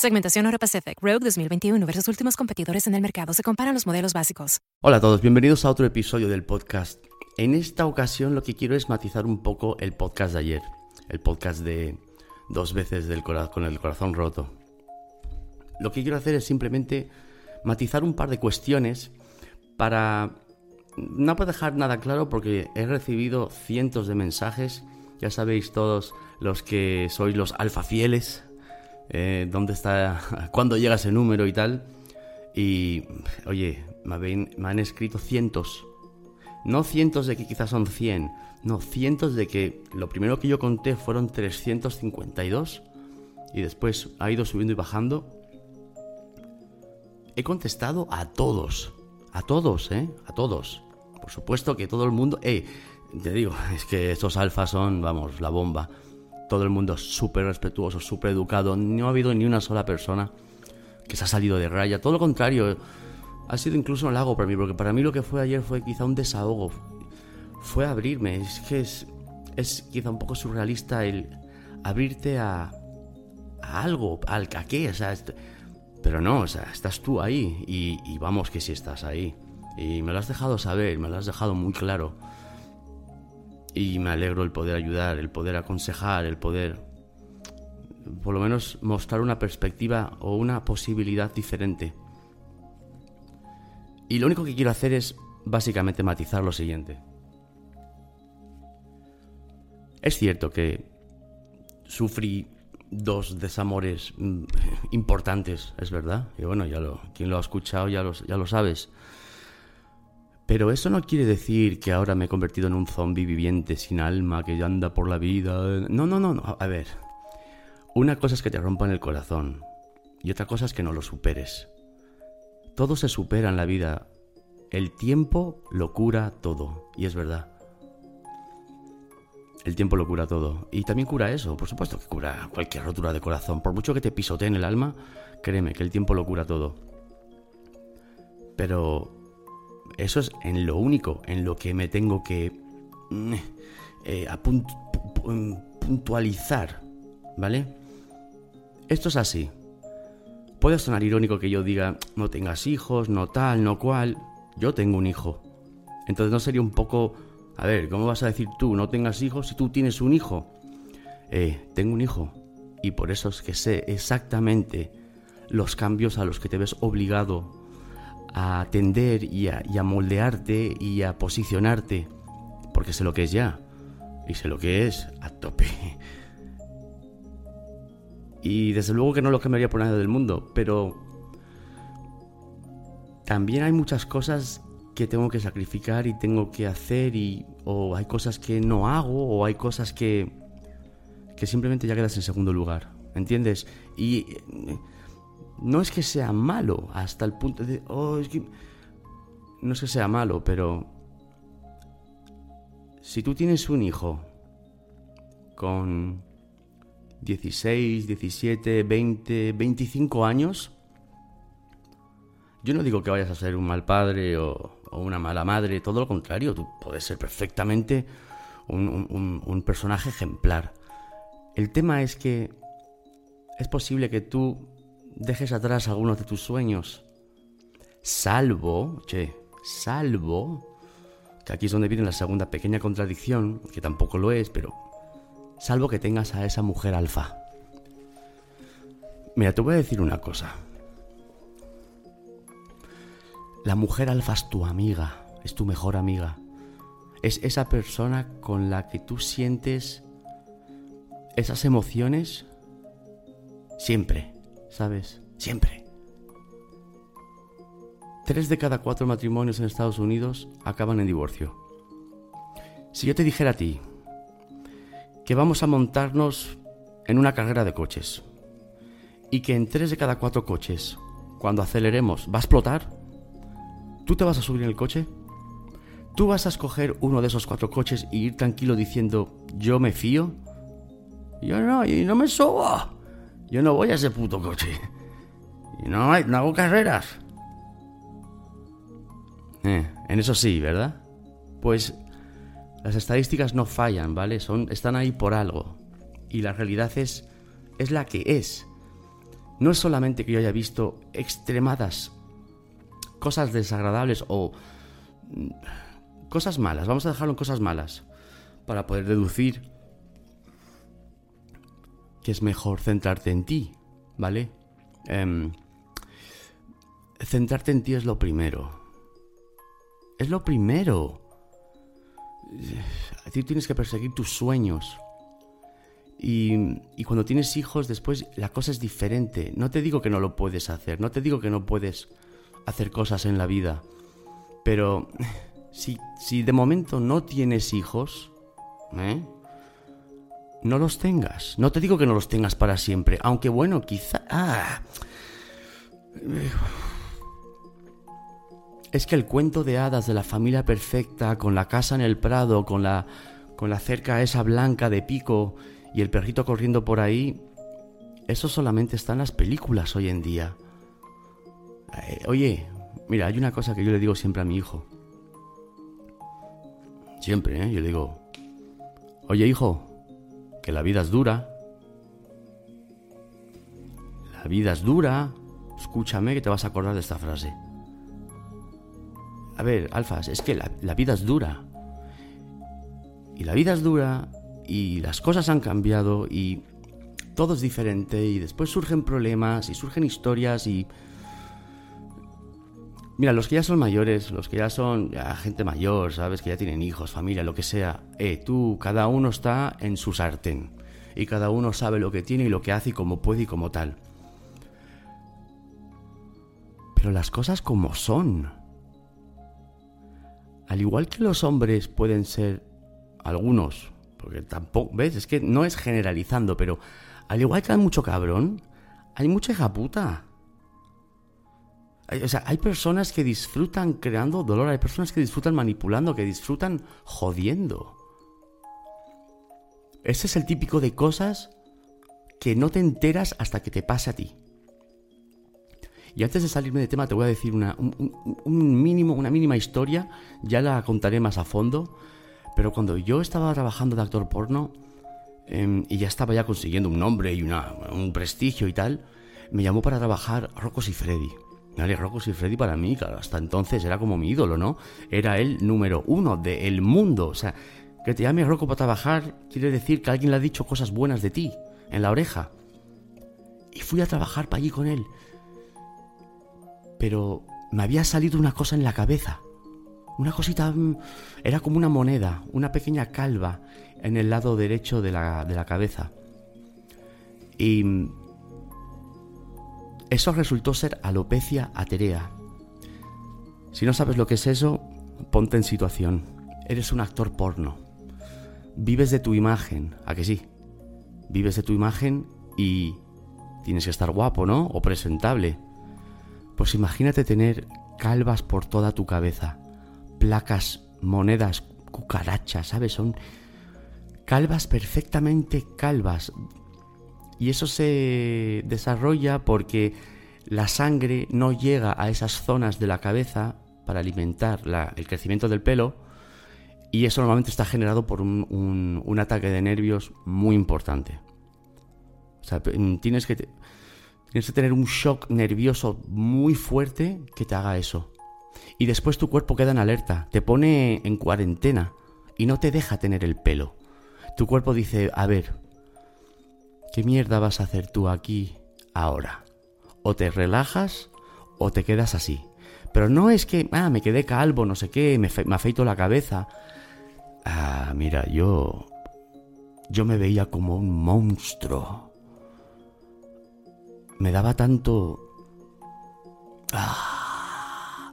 Segmentación Euro Pacific Rogue 2021 versus últimos competidores en el mercado. Se comparan los modelos básicos. Hola a todos, bienvenidos a otro episodio del podcast. En esta ocasión lo que quiero es matizar un poco el podcast de ayer, el podcast de dos veces del con el corazón roto. Lo que quiero hacer es simplemente matizar un par de cuestiones para no puedo dejar nada claro porque he recibido cientos de mensajes, ya sabéis todos los que sois los alfa fieles eh, dónde está, cuándo llega ese número y tal. Y, oye, me, me han escrito cientos. No cientos de que quizás son 100, no, cientos de que lo primero que yo conté fueron 352 y después ha ido subiendo y bajando. He contestado a todos, a todos, ¿eh? A todos. Por supuesto que todo el mundo... Eh, te digo, es que estos alfas son, vamos, la bomba todo el mundo súper respetuoso, súper educado. No ha habido ni una sola persona que se ha salido de raya. Todo lo contrario, ha sido incluso un lago para mí, porque para mí lo que fue ayer fue quizá un desahogo. Fue abrirme. Es que es, es quizá un poco surrealista el abrirte a, a algo, al a qué, o sea, pero no, o sea, estás tú ahí y, vamos que si estás ahí. Y me lo has dejado saber, me lo has dejado muy claro. Y me alegro el poder ayudar, el poder aconsejar, el poder por lo menos mostrar una perspectiva o una posibilidad diferente. Y lo único que quiero hacer es básicamente matizar lo siguiente. Es cierto que sufrí dos desamores mm, importantes, es verdad. Y bueno, ya lo, quien lo ha escuchado ya ya lo sabes. Pero eso no quiere decir que ahora me he convertido en un zombie viviente sin alma que ya anda por la vida. No, no, no, no. A ver. Una cosa es que te rompan el corazón y otra cosa es que no lo superes. Todo se supera en la vida. El tiempo lo cura todo. Y es verdad. El tiempo lo cura todo. Y también cura eso. Por supuesto que cura cualquier rotura de corazón. Por mucho que te pisoteen el alma, créeme que el tiempo lo cura todo. Pero eso es en lo único en lo que me tengo que mm, eh, puntualizar, ¿vale? Esto es así. Puede sonar irónico que yo diga, no tengas hijos, no tal, no cual. Yo tengo un hijo. Entonces no sería un poco, a ver, ¿cómo vas a decir tú, no tengas hijos si tú tienes un hijo? Eh, tengo un hijo. Y por eso es que sé exactamente los cambios a los que te ves obligado a atender y a, moldearte y a posicionarte. Porque sé lo que es ya. Y sé lo que es a tope. Y desde luego que no lo cambiaría por nada del mundo, pero también hay muchas cosas que tengo que sacrificar y tengo que hacer y o hay cosas que no hago o hay cosas que que simplemente ya quedas en segundo lugar, ¿entiendes? Y eh, no es que sea malo hasta el punto de oh, es que no es que sea malo, pero si tú tienes un hijo con 16, 17, 20, 25 años, yo no digo que vayas a ser un mal padre o, una mala madre, todo lo contrario, tú puedes ser perfectamente un, un personaje ejemplar. El tema es que es posible que tú dejes atrás algunos de tus sueños, salvo, che, salvo, que aquí es donde viene la segunda pequeña contradicción, que tampoco lo es, pero salvo que tengas a esa mujer alfa. Mira, te voy a decir una cosa. La mujer alfa es tu amiga, es tu mejor amiga. Es esa persona con la que tú sientes esas emociones siempre, ¿sabes? Siempre. Tres de cada cuatro matrimonios en Estados Unidos acaban en divorcio. Si yo te dijera a ti, que vamos a montarnos en una carrera de coches y que en tres de cada cuatro coches, cuando aceleremos, va a explotar, ¿tú te vas a subir en el coche? ¿Tú vas a escoger uno de esos cuatro coches y ir tranquilo diciendo, yo me fío? Yo no, y no me subo. Yo no voy a ese puto coche. Y no, no hago carreras. Eh, en eso sí, ¿verdad? Pues las estadísticas no fallan, ¿vale? Son, están ahí por algo. Y la realidad es, es la que es. No es solamente que yo haya visto extremadas cosas desagradables o mm, cosas malas, vamos a dejarlo en cosas malas, para poder deducir que es mejor centrarte en ti, ¿vale? Em, centrarte en ti es lo primero. Es lo primero. A ti tienes que perseguir tus sueños. Y, y, cuando tienes hijos, después la cosa es diferente. No te digo que no lo puedes hacer, no te digo que no puedes hacer cosas en la vida. Pero si, si de momento no tienes hijos, ¿eh? No los tengas. No te digo que no los tengas para siempre, aunque bueno, quizá... Ah, es que el cuento de hadas de la familia perfecta, con la casa en el prado, con la, con la cerca esa blanca de pico y el perrito corriendo por ahí, eso solamente está en las películas hoy en día. Eh, oye, mira, hay una cosa que yo le digo siempre a mi hijo. Siempre, ¿eh? Yo le digo, oye hijo, que la vida es dura. La vida es dura. Escúchame que te vas a acordar de esta frase. A ver, Alfas, es que la, vida es dura. Y la vida es dura y las cosas han cambiado y todo es diferente y después surgen problemas y surgen historias y... Mira, los que ya son mayores, los que ya son gente mayor, sabes, que ya tienen hijos, familia, lo que sea, eh, tú, cada uno está en su sartén y cada uno sabe lo que tiene y lo que hace y cómo puede y como tal. Pero las cosas como son. Al igual que los hombres pueden ser algunos, porque tampoco, ¿ves? Es que no es generalizando, pero al igual que hay mucho cabrón, hay mucha hija puta. O sea, hay personas que disfrutan creando dolor, hay personas que disfrutan manipulando, que disfrutan jodiendo. Ese es el típico de cosas que no te enteras hasta que te pasa a ti. Y antes de salirme de tema te voy a decir una, un, mínimo, una mínima historia, ya la contaré más a fondo, pero cuando yo estaba trabajando de actor porno, em, y ya estaba ya consiguiendo un nombre y una, un prestigio y tal, me llamó para trabajar Rocos y Freddy. Rocos y Freddy para mí, claro, hasta entonces era como mi ídolo, ¿no? Era el número uno del mundo. O sea, que te llame Rocco para trabajar quiere decir que alguien le ha dicho cosas buenas de ti, en la oreja. Y fui a trabajar para allí con él. Pero me había salido una cosa en la cabeza. Una cosita... Mm, era como una moneda, una pequeña calva en el lado derecho de la, de la cabeza. Y mm, eso resultó ser alopecia aterea. Si no sabes lo que es eso, ponte en situación. Eres un actor porno. Vives de tu imagen, ¿a que sí? Vives de tu imagen y tienes que estar guapo, ¿no? O presentable. Pues imagínate tener calvas por toda tu cabeza, placas, monedas, cucarachas, ¿sabes? Son calvas perfectamente calvas. Y eso se desarrolla porque la sangre no llega a esas zonas de la cabeza para alimentar el crecimiento del pelo y eso normalmente está generado por un, ataque de nervios muy importante. O sea, tienes que, tienes que tener un shock nervioso muy fuerte que te haga eso. Y después tu cuerpo queda en alerta, te pone en cuarentena y no te deja tener el pelo. Tu cuerpo dice, a ver, ¿qué mierda vas a hacer tú aquí ahora? O te relajas o te quedas así. Pero no es que, ah, me quedé calvo, no sé qué, me, me afeito la cabeza. Ah, mira, yo... Yo me veía como un monstruo me daba tanto... Ah,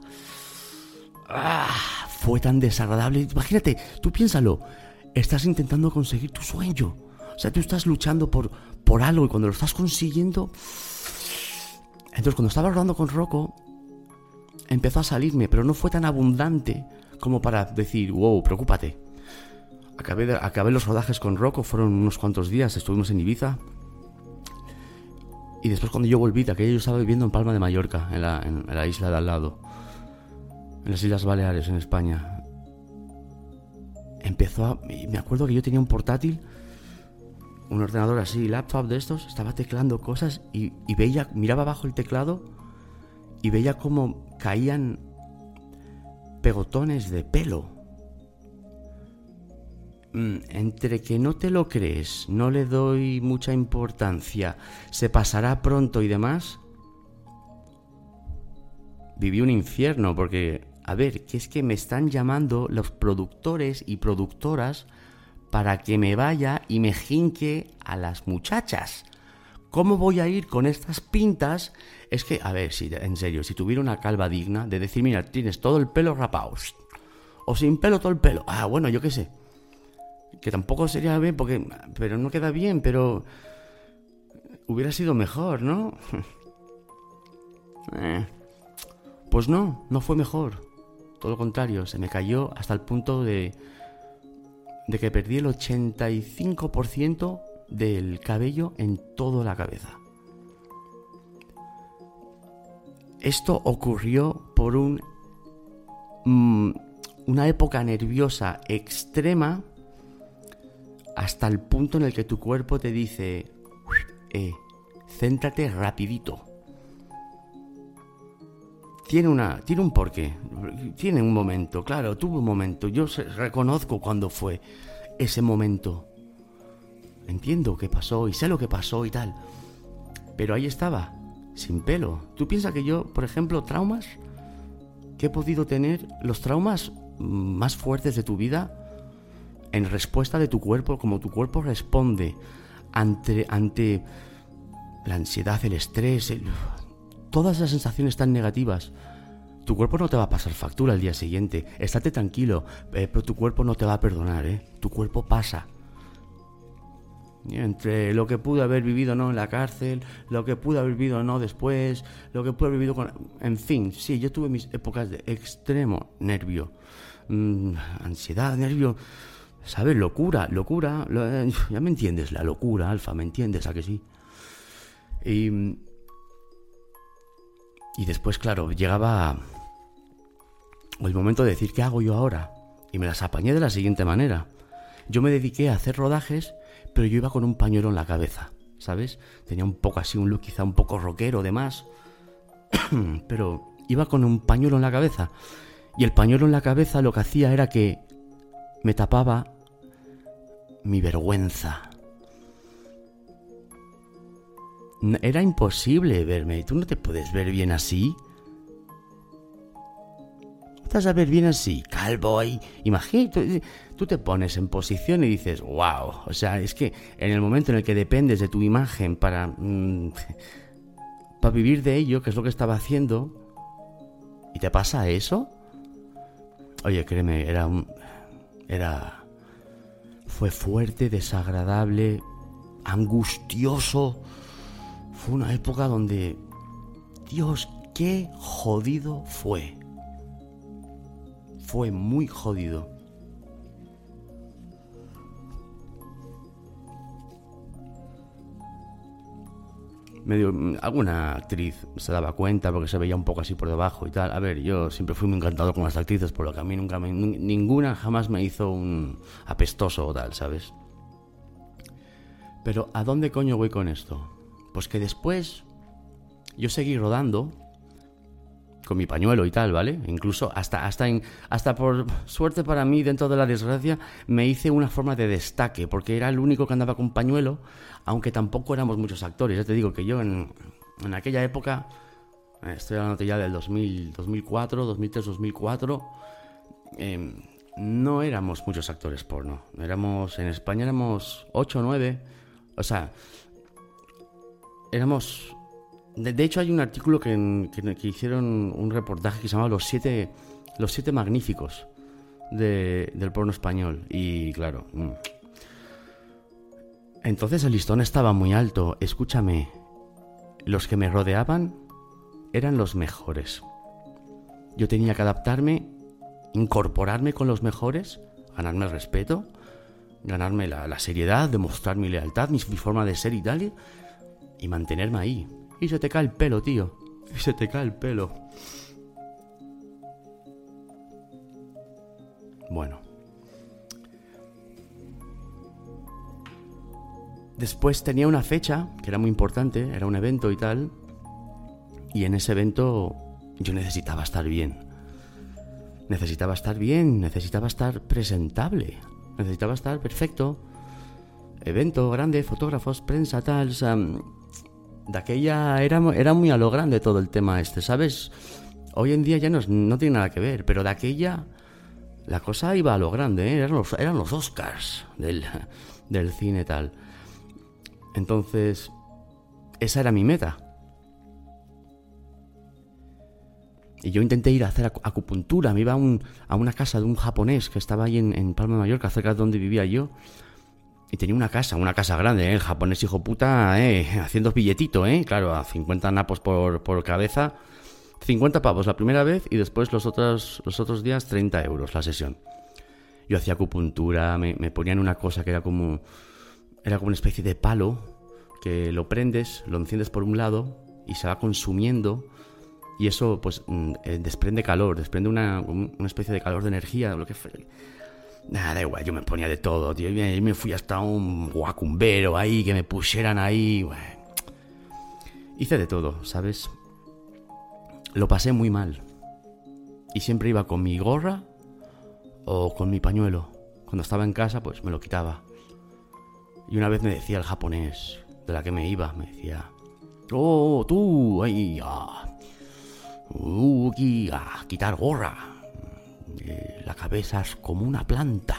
ah, fue tan desagradable. Imagínate, tú piénsalo, estás intentando conseguir tu sueño. O sea, tú estás luchando por, por algo y cuando lo estás consiguiendo... Entonces, cuando estaba hablando con Rocco, empezó a salirme, pero no fue tan abundante como para decir, wow, preocúpate. Acabé, acabé los rodajes con Rocco, fueron unos cuantos días, estuvimos en Ibiza, y después cuando yo volví de aquello yo estaba viviendo en Palma de Mallorca, en la, isla de al lado, en las Islas Baleares, en España. Empezó a... Me acuerdo que yo tenía un portátil, un ordenador así, laptop de estos, estaba teclando cosas y, veía, miraba abajo el teclado y veía como caían pegotones de pelo. Mm, entre que no te lo crees, no le doy mucha importancia, se pasará pronto y demás, viví un infierno porque, a ver, que es que me están llamando los productores y productoras para que me vaya y me jinque a las muchachas. ¿Cómo voy a ir con estas pintas? Es que, a ver, si en serio, si tuviera una calva digna de decir, mira, tienes todo el pelo rapado, o sin pelo todo el pelo, ah, bueno, yo qué sé que tampoco sería bien, porque, pero no queda bien, pero hubiera sido mejor, ¿no? Eh, pues no, no fue mejor. Todo lo contrario, se me cayó hasta el punto de, de que perdí el 85% del cabello en toda la cabeza. Esto ocurrió por un, mm, una época nerviosa extrema hasta el punto en el que tu cuerpo te dice, eh, céntrate rapidito. Tiene, una, tiene un porqué, tiene un momento, claro, tuvo un momento, yo reconozco cuándo fue ese momento. Entiendo qué pasó y sé lo que pasó y tal. Pero ahí estaba, sin pelo. ¿Tú piensas que yo, por ejemplo, traumas que he podido tener, los traumas más fuertes de tu vida, en respuesta de tu cuerpo, como tu cuerpo responde ante, ante la ansiedad, el estrés, todas las sensaciones tan negativas. Tu cuerpo no te va a pasar factura al día siguiente. Estate tranquilo, eh, pero tu cuerpo no te va a perdonar, ¿eh? Tu cuerpo pasa. Entre lo que pude haber vivido no en la cárcel, lo que pude haber vivido no después, lo que pude haber vivido con... En fin, sí, yo tuve mis épocas de extremo nervio, mm, ansiedad, nervio ¿Sabes? Locura, locura. Eh, ya me entiendes, la locura, Alfa, ¿me entiendes? ¿A que sí? Y, y después, claro, llegaba el momento de decir, ¿qué hago yo ahora? Y me las apañé de la siguiente manera. Yo me dediqué a hacer rodajes, pero yo iba con un pañuelo en la cabeza, ¿sabes? Tenía un poco así, un look quizá un poco rockero, demás, pero iba con un pañuelo en la cabeza. Y el pañuelo en la cabeza lo que hacía era que me tapaba mi vergüenza. Era imposible verme. ¿Tú no te puedes ver bien así? ¿Estás a ver bien así, calvo ahí? Imagínate, tú te pones en posición y dices, wow. O sea, es que en el momento en el que dependes de tu imagen para, mm, para vivir de ello, que es lo que estaba haciendo, y te pasa eso, oye, créeme, era un, era, fue fuerte, desagradable, angustioso. Fue una época donde, Dios, qué jodido fue fue muy jodido. Medio, alguna actriz se daba cuenta porque se veía un poco así por debajo y tal. A ver, yo siempre fui muy encantado con las actrices, por lo que a mí nunca me, ninguna jamás me hizo un apestoso o tal, ¿sabes? Pero ¿a dónde coño voy con esto? Pues que después yo seguí rodando con mi pañuelo y tal, ¿vale? Incluso hasta, hasta, hasta por suerte para mí, dentro de la desgracia, me hice una forma de destaque, porque era el único que andaba con pañuelo, aunque tampoco éramos muchos actores. Ya te digo que yo en, en aquella época, eh, estoy hablando ya del 2000, 2004, 2003, 2004, no éramos muchos actores porno. Éramos, en España éramos 8 o 9, o sea, éramos de, hecho, hay un artículo que, hicieron un reportaje que se llama Los siete, los siete magníficos del porno español. Y claro. Mm. Entonces el listón estaba muy alto. Escúchame, los que me rodeaban eran los mejores. Yo tenía que adaptarme, incorporarme con los mejores, ganarme el respeto, ganarme la, seriedad, demostrar mi lealtad, mi, mi, forma de ser y tal, y mantenerme ahí. Y se te cae el pelo, tío. Y se te cae el pelo. Bueno. Después tenía una fecha, que era muy importante, era un evento y tal. Y en ese evento yo necesitaba estar bien. Necesitaba estar bien, necesitaba estar presentable, necesitaba estar perfecto. Evento grande, fotógrafos, prensa, tal de aquella era, era muy a lo grande todo el tema este, ¿sabes? Hoy en día ya no, no tiene nada que ver, pero de aquella la cosa iba a lo grande, ¿eh? eran, los, eran los Oscars del, del cine tal. Entonces, esa era mi meta. Y yo intenté ir a hacer acupuntura. Me iba a, un, a una casa de un japonés que estaba ahí en, en Palma de Mallorca, cerca de donde vivía yo. Y tenía una casa, una casa grande, ¿eh? el japonés hijo puta, ¿eh? haciendo billetito, ¿eh? Claro, a 50 napos por, por cabeza. 50 pavos la primera vez y después los otros, los otros días 30 euros la sesión. Yo hacía acupuntura, me, me ponían una cosa que era como, era como una especie de palo que lo prendes, lo enciendes por un lado y se va consumiendo y eso pues mm, eh, desprende calor, desprende una, una especie de calor de energía, lo que Nada, da igual, yo me ponía de todo, tío. Y me fui hasta un guacumbero ahí, que me pusieran ahí. Hice de todo, ¿sabes? Lo pasé muy mal. Y siempre iba con mi gorra o con mi pañuelo. Cuando estaba en casa, pues me lo quitaba. Y una vez me decía el japonés de la que me iba, me decía, oh, tú, ahí, ah, uh, aquí, a quitar gorra. Eh, la cabeza es como una planta.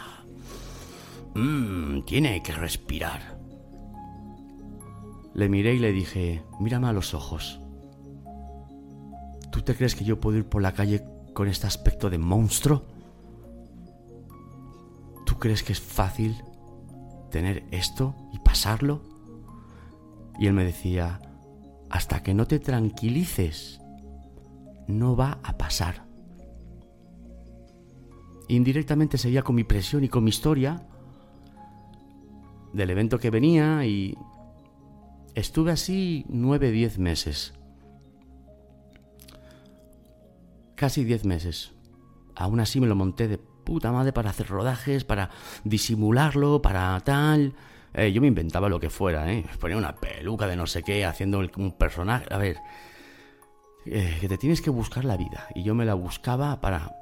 Mmm, tiene que respirar. Le miré y le dije, mírame a los ojos. ¿Tú te crees que yo puedo ir por la calle con este aspecto de monstruo? ¿Tú crees que es fácil tener esto y pasarlo? Y él me decía, hasta que no te tranquilices, no va a pasar indirectamente seguía con mi presión y con mi historia del evento que venía y estuve así nueve, diez meses. Casi diez meses. Aún así me lo monté de puta madre para hacer rodajes, para disimularlo, para tal. Eh, yo me inventaba lo que fuera, ¿eh? Ponía una peluca de no sé qué, haciendo un personaje. A ver, eh, que te tienes que buscar la vida. Y yo me la buscaba para,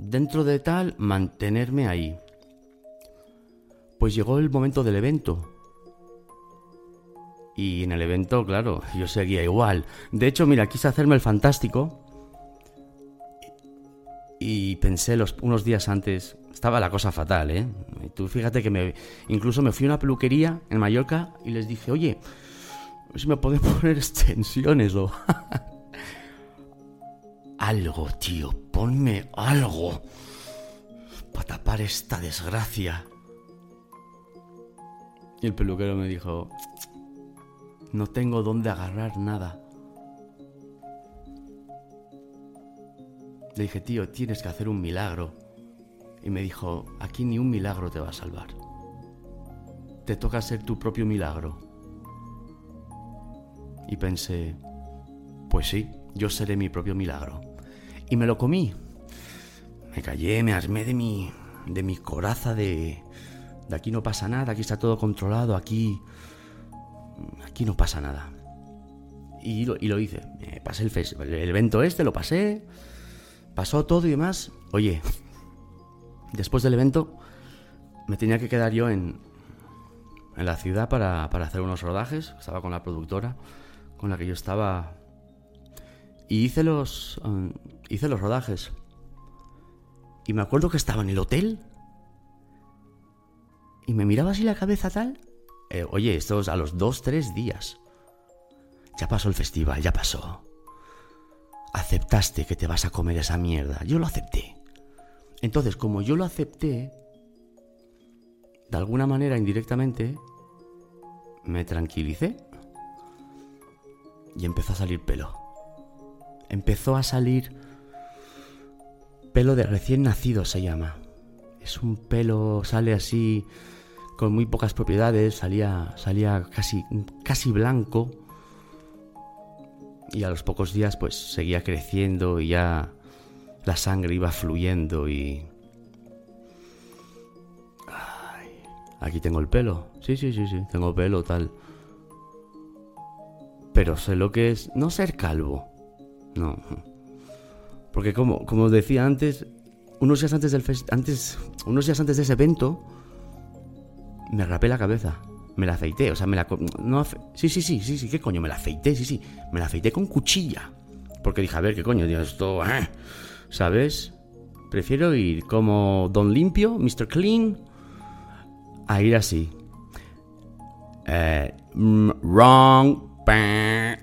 dentro de tal, mantenerme ahí. Pues llegó el momento del evento. Y en el evento, claro, yo seguía igual. De hecho, mira, quise hacerme el fantástico. Y pensé los, unos días antes, estaba la cosa fatal, ¿eh? Y tú fíjate que me, incluso me fui a una peluquería en Mallorca y les dije, oye, si me podés poner extensiones o... algo, tío, ponme algo para tapar esta desgracia. Y el peluquero me dijo, no tengo dónde agarrar nada. Le dije, tío, tienes que hacer un milagro. Y me dijo, aquí ni un milagro te va a salvar. Te toca ser tu propio milagro. Y pensé, pues sí, yo seré mi propio milagro. Y me lo comí. Me callé, me armé de mi, de mi coraza de, de aquí no pasa nada, aquí está todo controlado, aquí aquí no pasa nada. Y lo, y lo hice. pasé el, el evento este, lo pasé. Pasó todo y demás. Oye, después del evento me tenía que quedar yo en, en la ciudad para, para hacer unos rodajes. Estaba con la productora con la que yo estaba. Y hice los, um, hice los rodajes. Y me acuerdo que estaba en el hotel. Y me miraba así la cabeza tal. Eh, oye, esto es a los dos, tres días. Ya pasó el festival, ya pasó. Aceptaste que te vas a comer esa mierda. Yo lo acepté. Entonces, como yo lo acepté, de alguna manera indirectamente, me tranquilicé. Y empezó a salir pelo. Empezó a salir pelo de recién nacido, se llama. Es un pelo, sale así con muy pocas propiedades, salía, salía casi, casi blanco y a los pocos días pues seguía creciendo y ya la sangre iba fluyendo y... aquí tengo el pelo, sí, sí, sí, sí, tengo pelo tal. Pero sé lo que es no ser calvo, no. Porque como, como decía antes, unos días antes del antes, unos días antes de ese evento, me rapé la cabeza. Me la afeité, o sea, me la... No sí, sí, sí, sí, sí, ¿qué coño? Me la afeité, sí, sí. Me la afeité con cuchilla. Porque dije, a ver, ¿qué coño? Dios, esto... ¿eh? ¿Sabes? Prefiero ir como Don Limpio, Mr. Clean, a ir así. Eh, mm, wrong,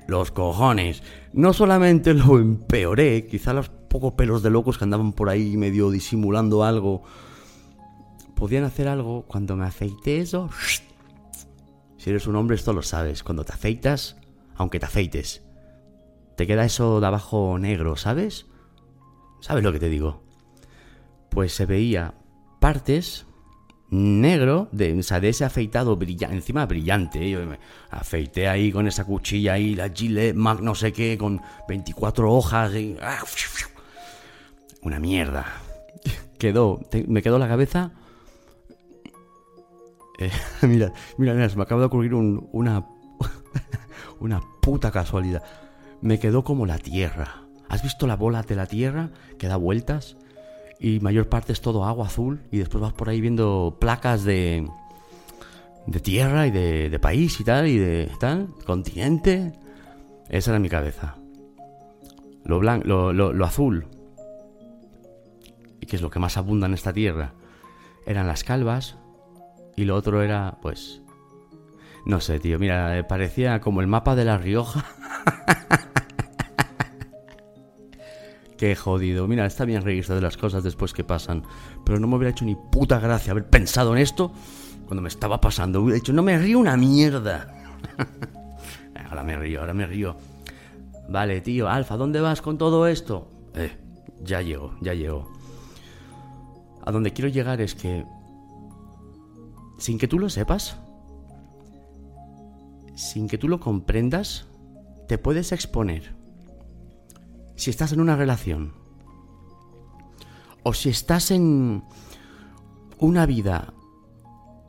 los cojones. No solamente lo empeoré, quizá los pocos pelos de locos que andaban por ahí medio disimulando algo podían hacer algo cuando me afeité eso. Si eres un hombre, esto lo sabes. Cuando te afeitas, aunque te afeites, te queda eso de abajo negro, ¿sabes? ¿Sabes lo que te digo? Pues se veía partes negro de, o sea, de ese afeitado brillante, encima brillante. Yo me afeité ahí con esa cuchilla ahí, la Gillette Mac no sé qué, con 24 hojas y... ¡ah! Una mierda. Quedó, me quedó la cabeza eh, mira, mira, mira, se me acaba de ocurrir una, una puta casualidad. Me quedó como la Tierra. ¿Has visto la bola de la Tierra que da vueltas? Y mayor parte es todo agua azul y después vas por ahí viendo placas de, de tierra y de, de país y tal, y de tal, continente. Esa era mi cabeza. Lo, blanco, lo, lo, lo azul, y que es lo que más abunda en esta tierra, eran las calvas, y lo otro era, pues... No sé, tío, mira, eh, parecía como el mapa de La Rioja. Qué jodido. Mira, está bien de las cosas después que pasan. Pero no me hubiera hecho ni puta gracia haber pensado en esto cuando me estaba pasando. Hubiera dicho, no me río una mierda. ahora me río, ahora me río. Vale, tío, Alfa, ¿dónde vas con todo esto? Eh, ya llego, ya llego. A donde quiero llegar es que sin que tú lo sepas, sin que tú lo comprendas, te puedes exponer. Si estás en una relación, o si estás en una vida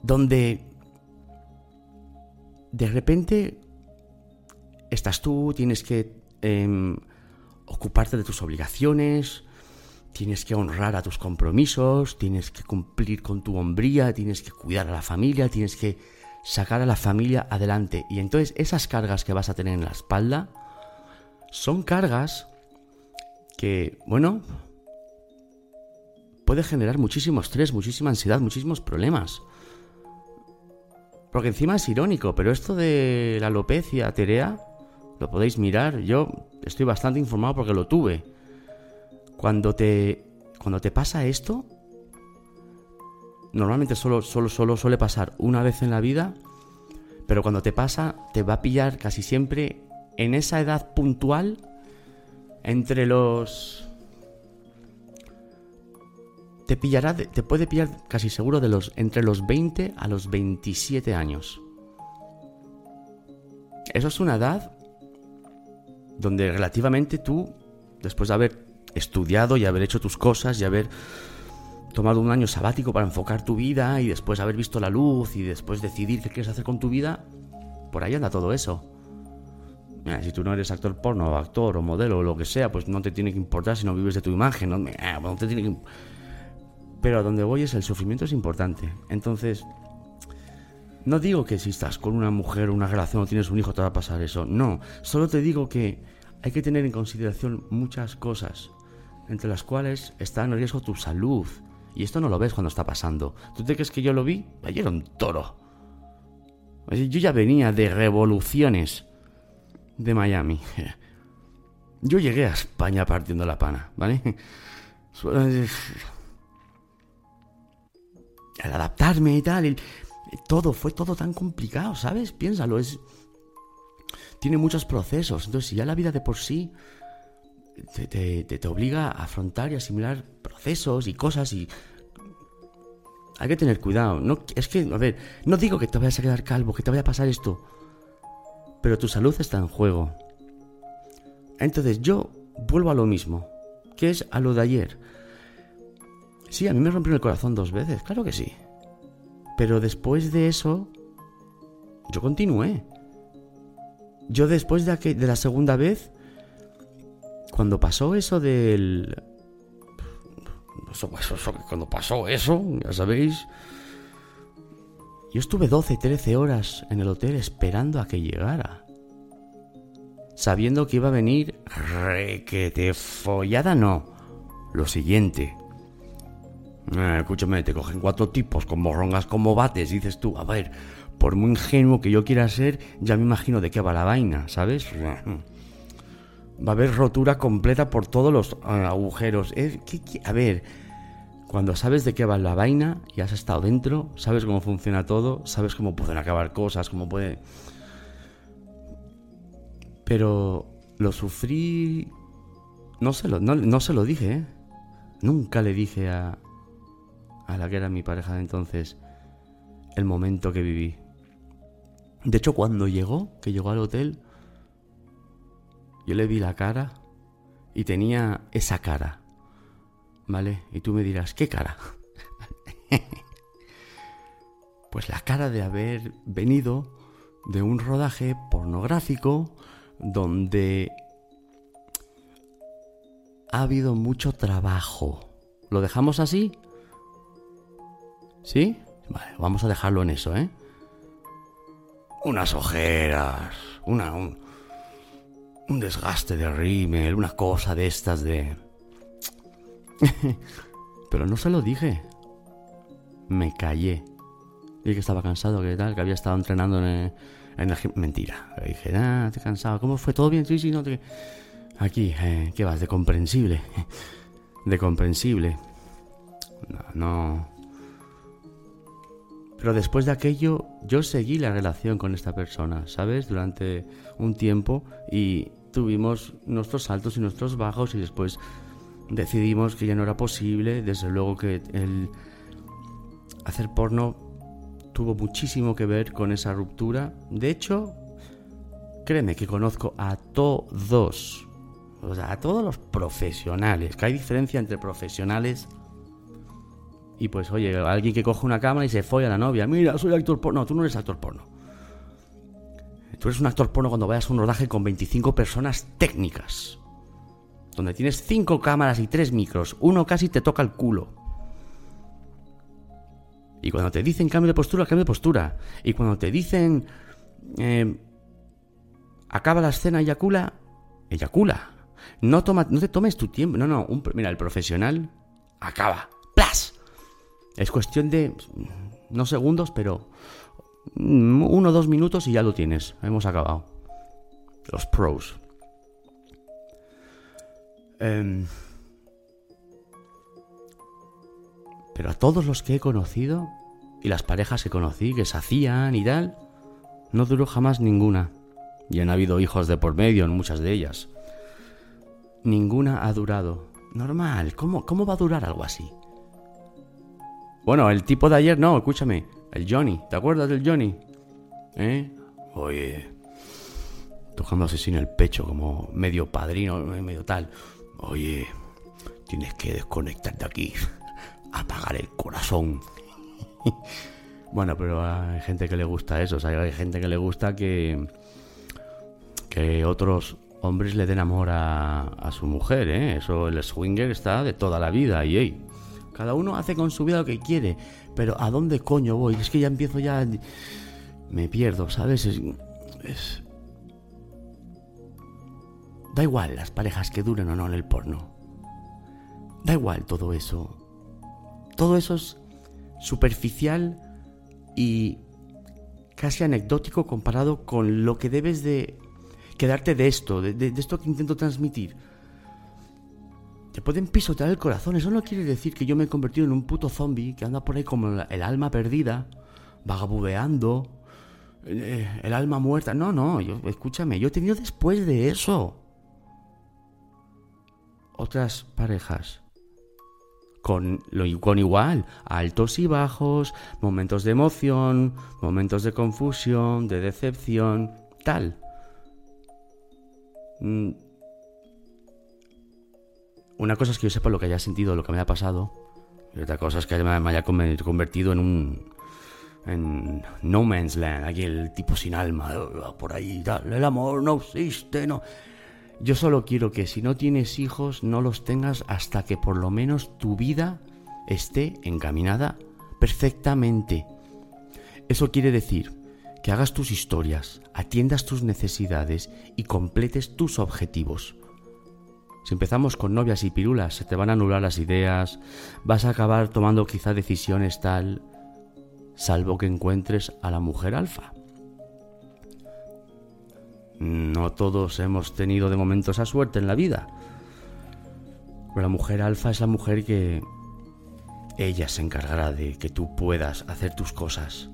donde de repente estás tú, tienes que em, ocuparte de tus obligaciones, tienes que honrar a tus compromisos, tienes que cumplir con tu hombría, tienes que cuidar a la familia, tienes que sacar a la familia adelante. Y entonces esas cargas que vas a tener en la espalda son cargas que, bueno, puede generar muchísimo estrés, muchísima ansiedad, muchísimos problemas. Porque encima es irónico, pero esto de la alopecia terea, lo podéis mirar, yo estoy bastante informado porque lo tuve. Cuando te, cuando te pasa esto, normalmente solo, solo, solo suele pasar una vez en la vida, pero cuando te pasa, te va a pillar casi siempre en esa edad puntual entre los te pillará te puede pillar casi seguro de los entre los 20 a los 27 años. Eso es una edad donde relativamente tú después de haber estudiado y haber hecho tus cosas y haber tomado un año sabático para enfocar tu vida y después haber visto la luz y después decidir qué quieres hacer con tu vida, por ahí anda todo eso. Si tú no eres actor porno, o actor o modelo o lo que sea, pues no te tiene que importar si no vives de tu imagen. No, ah, no tiene que... Pero a donde voy es el sufrimiento es importante. Entonces, no digo que si estás con una mujer o una relación o tienes un hijo te va a pasar eso. No, solo te digo que hay que tener en consideración muchas cosas, entre las cuales está en riesgo tu salud. Y esto no lo ves cuando está pasando. ¿Tú te crees que yo lo vi? Ayer un toro. Yo ya venía de revoluciones de Miami. Yo llegué a España partiendo la pana, ¿vale? Al adaptarme y tal, todo fue todo tan complicado, ¿sabes? Piénsalo, es tiene muchos procesos. Entonces, si ya la vida de por sí te, te, obliga a afrontar y asimilar procesos y cosas y... Hay que tener cuidado. No, es que, a ver, no digo que te vayas a quedar calvo, que te vaya a pasar esto. Pero tu salud está en juego. Entonces yo vuelvo a lo mismo, que es a lo de ayer. Sí, a mí me rompió el corazón dos veces, claro que sí. Pero después de eso, yo continué. Yo después de, de la segunda vez, cuando pasó eso del... cuando pasó eso, ya sabéis, yo estuve 12, 13 horas en el hotel esperando a que llegara. Sabiendo que iba a venir requete follada, no. Lo siguiente. Eh, escúchame, te cogen cuatro tipos con morrongas como bates, dices tú, a ver, por muy ingenuo que yo quiera ser, ya me imagino de qué va la vaina, ¿sabes? Va a haber rotura completa por todos los eh, agujeros. a ver, cuando sabes de qué va la vaina y has estado dentro, sabes cómo funciona todo, sabes cómo pueden acabar cosas, cómo puede... Pero lo sufrí... No se lo, no, se lo dije, ¿eh? Nunca le dije a, a la que era mi pareja de entonces el momento que viví. De hecho, cuando llegó, que llegó al hotel, yo le vi la cara y tenía esa cara. ¿Vale? Y tú me dirás, ¿qué cara? pues la cara de haber venido de un rodaje pornográfico donde ha habido mucho trabajo. ¿Lo dejamos así? ¿Sí? Vale, vamos a dejarlo en eso, ¿eh? unas ojeras, una, un, desgaste de rímel, una cosa de estas de... Pero no se lo dije. Me callé. Dije que estaba cansado, que tal, que había estado entrenando en el, Mentira. Le dije, ah, estoy cansado. ¿Cómo fue? ¿Todo bien? Sí, sí, no te... Aquí, eh, ¿qué vas? De comprensible. De comprensible. No, no... Pero después de aquello, yo seguí la relación con esta persona, ¿sabes? Durante un tiempo y tuvimos nuestros altos y nuestros bajos y después decidimos que ya no era posible. Desde luego que el hacer porno tuvo muchísimo que ver con esa ruptura. De hecho, créeme que conozco a todos, o sea, a todos los profesionales, que hay diferencia entre profesionales y pues, oye, alguien que coge una cámara y se folla a la novia. Mira, soy actor porno. No, tú no eres actor porno. Tú eres un actor porno cuando vayas a un rodaje con 25 personas técnicas. Donde tienes 5 cámaras y 3 micros. Uno casi te toca el culo. Y cuando te dicen cambio de postura, cambio de postura. Y cuando te dicen eh, acaba la escena, eyacula, eyacula. No, toma, no te tomes tu tiempo. No, no. mira, el profesional acaba. ¡Plas! Es cuestión de. No segundos, pero. Uno o dos minutos y ya lo tienes. Hemos acabado. Los pros. Em, pero a todos los que he conocido y las parejas que conocí que se hacían y tal, no duró jamás ninguna. Y han habido hijos de por medio en muchas de ellas. Ninguna ha durado. Normal, ¿cómo, cómo va a durar algo así? Bueno, el tipo de ayer no, escúchame. El Johnny, ¿te acuerdas del Johnny? ¿Eh? Oye, tocándose sin el pecho como medio padrino, medio tal. Oye, tienes que desconectarte aquí, apagar el corazón. bueno, pero hay gente que le gusta eso, o sea, hay gente que le gusta que que otros hombres le den amor a, a su mujer, ¿eh? Eso el swinger está de toda la vida y hey, cada uno hace con su vida lo que quiere, pero ¿a dónde coño voy? Es que ya empiezo ya me pierdo, ¿sabes? es... Da igual las parejas que duren o no en el porno. Da igual todo eso. Todo eso es superficial y casi anecdótico comparado con lo que debes de quedarte de esto, de, esto que intento transmitir. Te pueden pisotear el corazón. Eso no quiere decir que yo me he convertido en un puto zombie que anda por ahí como el alma perdida, vagabudeando, eh, el alma muerta. No, no, yo, escúchame, yo he tenido después de eso otras parejas con, lo, con igual, altos y bajos, momentos de emoción, momentos de confusión, de decepción, tal. Mm. Una cosa es que yo sepa lo que haya sentido, lo que me ha pasado. Y otra cosa es que me haya convertido en un. en No Man's Land, aquí el tipo sin alma, por ahí, tal. El amor no existe, no. Yo solo quiero que si no tienes hijos, no los tengas hasta que por lo menos tu vida esté encaminada perfectamente. Eso quiere decir que hagas tus historias, atiendas tus necesidades y completes tus objetivos. Si empezamos con novias y pirulas, se te van a anular las ideas, vas a acabar tomando quizá decisiones tal, salvo que encuentres a la mujer alfa. No todos hemos tenido de momento esa suerte en la vida. Pero la mujer alfa es la mujer que ella se encargará de que tú puedas hacer tus cosas.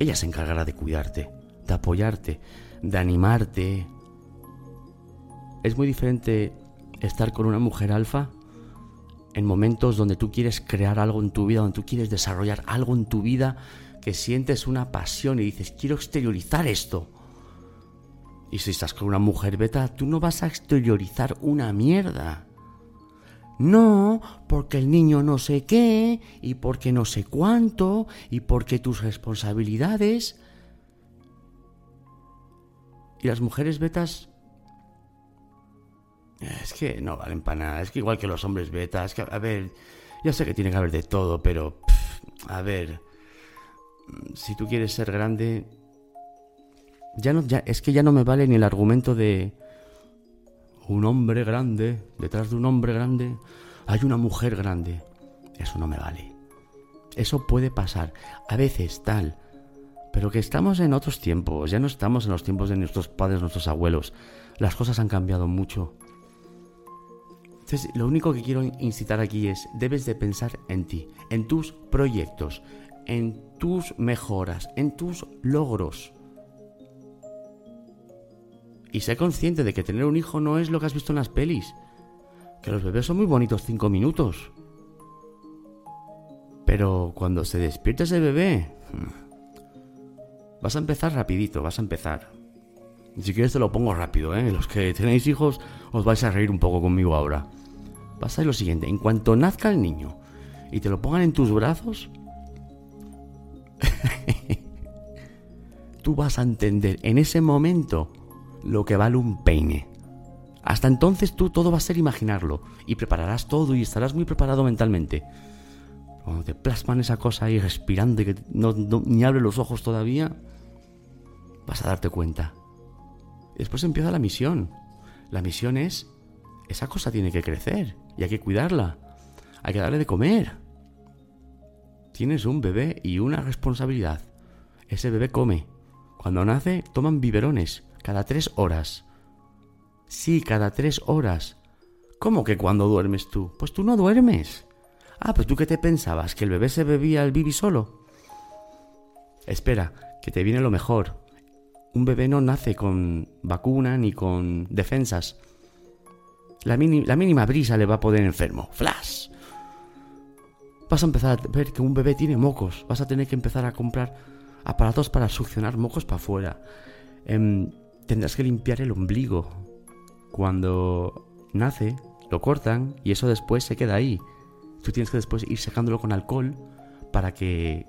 Ella se encargará de cuidarte, de apoyarte, de animarte. Es muy diferente estar con una mujer alfa en momentos donde tú quieres crear algo en tu vida, donde tú quieres desarrollar algo en tu vida, que sientes una pasión y dices, quiero exteriorizar esto. Y si estás con una mujer beta, tú no vas a exteriorizar una mierda. No, porque el niño no sé qué, y porque no sé cuánto, y porque tus responsabilidades. Y las mujeres betas... Es que no valen para nada, es que igual que los hombres betas, que, a ver, ya sé que tiene que haber de todo, pero... a ver, si tú quieres ser grande... Es que ya no me vale ni el argumento de un hombre grande, detrás de un hombre grande, hay una mujer grande. Eso no me vale. Eso puede pasar. A veces tal. Pero que estamos en otros tiempos. Ya no estamos en los tiempos de nuestros padres, nuestros abuelos. Las cosas han cambiado mucho. Entonces, lo único que quiero incitar aquí es, debes de pensar en ti, en tus proyectos, en tus mejoras, en tus logros. Y sé consciente de que tener un hijo no es lo que has visto en las pelis. Que los bebés son muy bonitos cinco minutos. Pero cuando se despierta ese bebé... Hmm, vas a empezar rapidito, vas a empezar. Si quieres te lo pongo rápido, ¿eh? Los que tenéis hijos os vais a reír un poco conmigo ahora. Pasa lo siguiente, en cuanto nazca el niño y te lo pongan en tus brazos, tú vas a entender en ese momento lo que vale un peine. Hasta entonces tú todo va a ser imaginarlo y prepararás todo y estarás muy preparado mentalmente. Cuando te plasman esa cosa ahí respirando y que no, ni abre los ojos todavía, vas a darte cuenta. Después empieza la misión. La misión es, esa cosa tiene que crecer y hay que cuidarla. Hay que darle de comer. Tienes un bebé y una responsabilidad. Ese bebé come. Cuando nace, toman biberones cada tres horas. Sí, cada tres horas. ¿Cómo que cuando duermes tú? Pues tú no duermes. Ah, pues tú qué te pensabas, que el bebé se bebía el bibi solo. Espera, que te viene lo mejor. Un bebé no nace con vacuna ni con defensas. La, la mínima brisa le va a poner enfermo. ¡Flash! Vas a empezar a ver que un bebé tiene mocos. Vas a tener que empezar a comprar aparatos para succionar mocos para afuera. Em, tendrás que limpiar el ombligo. Cuando nace, lo cortan y eso después se queda ahí. Tú tienes que después ir secándolo con alcohol para que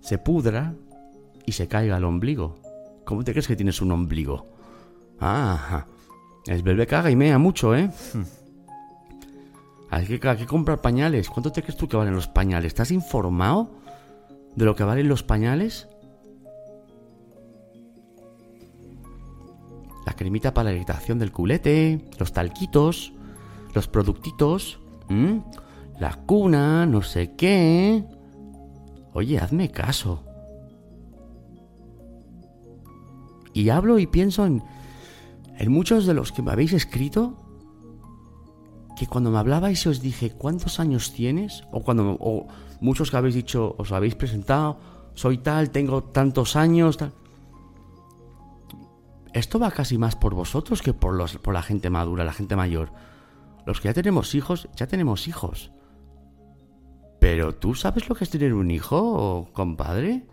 se pudra y se caiga el ombligo. ¿Cómo te crees que tienes un ombligo? Ah, el bebé caga y mea mucho, ¿eh? Hay que, hay que comprar pañales. ¿Cuánto te crees tú que valen los pañales? ¿Estás informado de lo que valen los pañales? La cremita para la irritación del culete, los talquitos, los productitos, la cuna, no sé qué. Oye, hazme caso. Y hablo y pienso en, en muchos de los que me habéis escrito, que cuando me hablabais os dije cuántos años tienes, o cuando o muchos que habéis dicho, os habéis presentado, soy tal, tengo tantos años, tal esto va casi más por vosotros que por, los, por la gente madura, la gente mayor. Los que ya tenemos hijos, ya tenemos hijos. Pero tú sabes lo que es tener un hijo, compadre?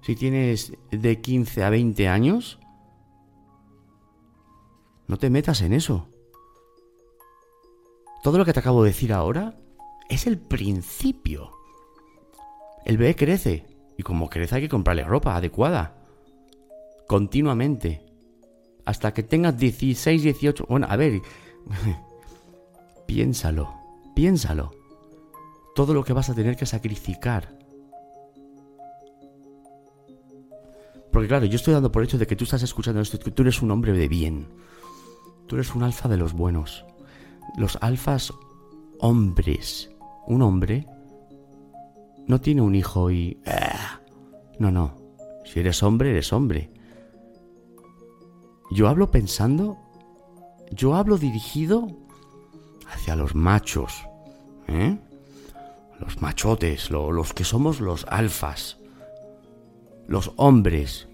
Si tienes de 15 a 20 años, no te metas en eso. Todo lo que te acabo de decir ahora es el principio. El bebé crece y como crece hay que comprarle ropa adecuada continuamente. Hasta que tengas 16, 18... Bueno, a ver, piénsalo, piénsalo. Todo lo que vas a tener que sacrificar. Porque claro, yo estoy dando por hecho de que tú estás escuchando esto, tú eres un hombre de bien. Tú eres un alfa de los buenos. Los alfas hombres. Un hombre no tiene un hijo y... ¡ah! No, no. Si eres hombre, eres hombre. Yo hablo pensando, yo hablo dirigido hacia los machos, ¿eh? los machotes, los que somos los alfas. Los hombres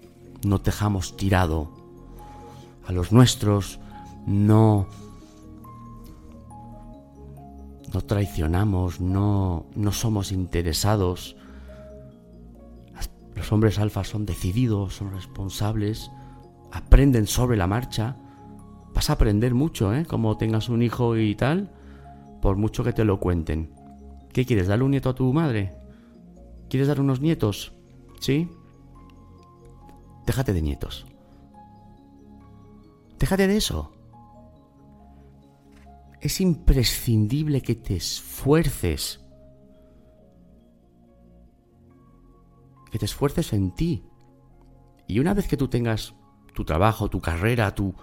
no dejamos tirado. A los nuestros no no traicionamos, no, no somos interesados. Los hombres alfas son decididos, son responsables aprenden sobre la marcha. Vas a aprender mucho, ¿eh? Como tengas un hijo y tal, por mucho que te lo cuenten. ¿Qué quieres? ¿Darle un nieto a tu madre? ¿Quieres dar unos nietos? ¿Sí? Déjate de nietos. Déjate de eso. Es imprescindible que te esfuerces. Que te esfuerces en ti. Y una vez que tú tengas tu trabajo, tu carrera, tu...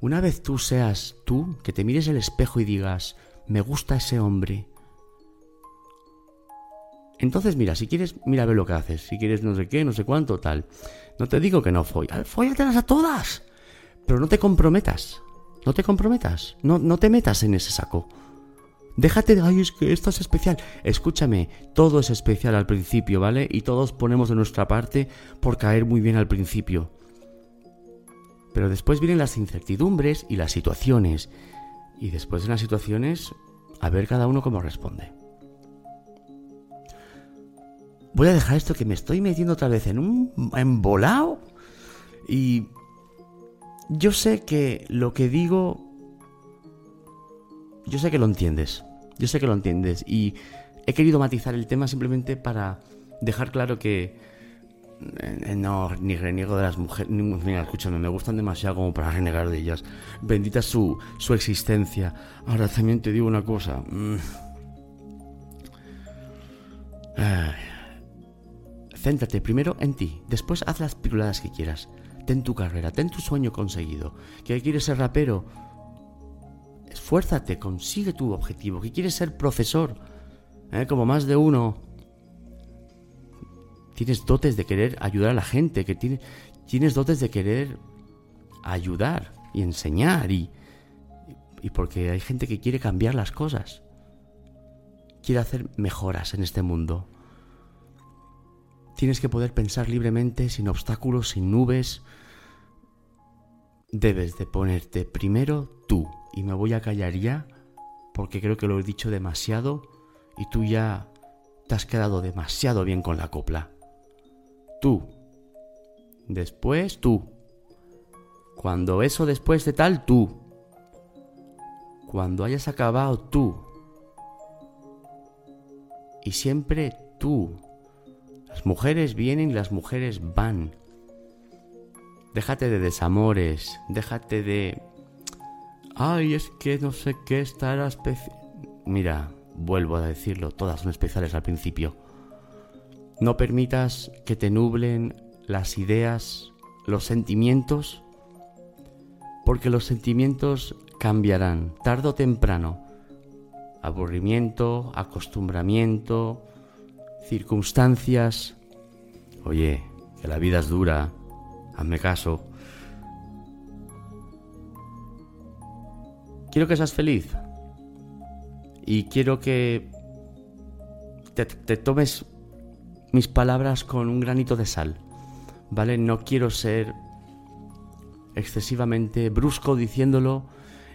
Una vez tú seas tú, que te mires el espejo y digas, me gusta ese hombre. Entonces, mira, si quieres, mira a ver lo que haces. Si quieres no sé qué, no sé cuánto, tal. No te digo que no follas. Fóllatelas a todas. Pero no te comprometas. No te comprometas. No, no te metas en ese saco. Déjate de, ay, es que esto es especial. Escúchame, todo es especial al principio, ¿vale? Y todos ponemos de nuestra parte por caer muy bien al principio. Pero después vienen las incertidumbres y las situaciones. Y después de las situaciones, a ver cada uno cómo responde. Voy a dejar esto que me estoy metiendo otra vez en un embolado. Y yo sé que lo que digo... Yo sé que lo entiendes. Yo sé que lo entiendes. Y he querido matizar el tema simplemente para dejar claro que no, ni reniego de las mujeres. Mira, escúchame, me gustan demasiado como para renegar de ellas. Bendita su, su existencia. Ahora también te digo una cosa. Mm. Céntrate primero en ti, después haz las piruladas que quieras. Ten tu carrera, ten tu sueño conseguido. ¿Que quieres ser rapero? Esfuérzate, consigue tu objetivo. ¿Que quieres ser profesor? ¿Eh? Como más de uno tienes dotes de querer ayudar a la gente, que tiene, tienes dotes de querer ayudar y enseñar y porque hay gente que quiere cambiar las cosas, quiere hacer mejoras en este mundo. Tienes que poder pensar libremente, sin obstáculos, sin nubes. Debes de ponerte primero tú. Y me voy a callar ya, porque creo que lo he dicho demasiado y tú ya te has quedado demasiado bien con la copla tú. Después tú. Cuando eso después de tal, tú. Cuando hayas acabado, tú. Y siempre tú. Las mujeres vienen y las mujeres van. Déjate de desamores, déjate de... Ay, es que no sé qué estará especial. Mira, vuelvo a decirlo, todas son especiales al principio. No permitas que te nublen las ideas, los sentimientos, porque los sentimientos cambiarán tarde o temprano. Aburrimiento, acostumbramiento, circunstancias. Oye, que la vida es dura, hazme caso. Quiero que seas feliz y quiero que te, te tomes mis palabras con un granito de sal, ¿vale? No quiero ser excesivamente brusco diciéndolo,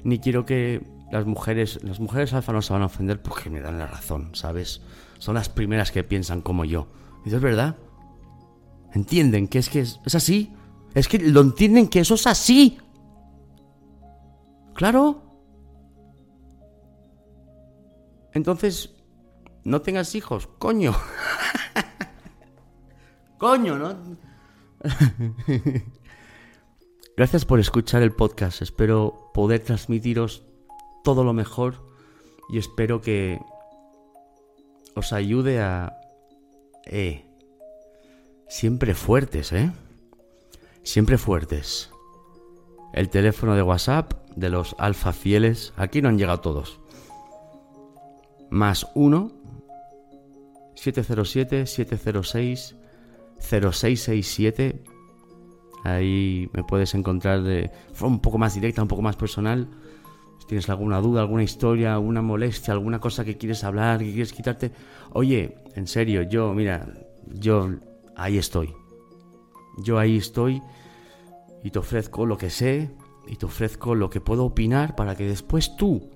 ni quiero que las mujeres, las mujeres alfa no se van a ofender porque me dan la razón, ¿sabes? Son las primeras que piensan como yo. Y es verdad. Entienden que es que es, es así. Es que lo entienden que eso es así. Claro. Entonces, no tengas hijos, coño. Coño, ¿no? Gracias por escuchar el podcast. Espero poder transmitiros todo lo mejor y espero que os ayude a... Eh, siempre fuertes, ¿eh? Siempre fuertes. El teléfono de WhatsApp de los alfa fieles. Aquí no han llegado todos. Más 1 707 706 0667. Ahí me puedes encontrar de forma un poco más directa, un poco más personal. Si tienes alguna duda, alguna historia, alguna molestia, alguna cosa que quieres hablar, que quieres quitarte. Oye, en serio, yo, mira, yo ahí estoy. Yo ahí estoy y te ofrezco lo que sé y te ofrezco lo que puedo opinar para que después tú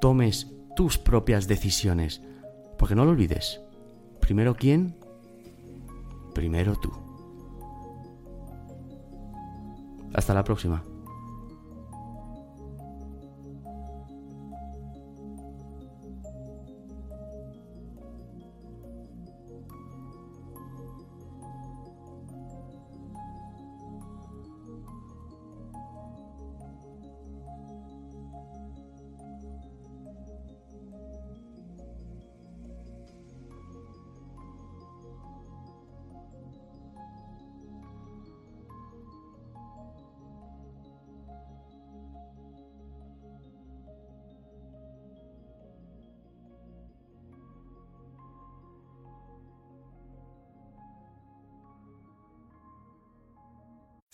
tomes tus propias decisiones. Porque no lo olvides. Primero quién primero tú. Hasta la próxima.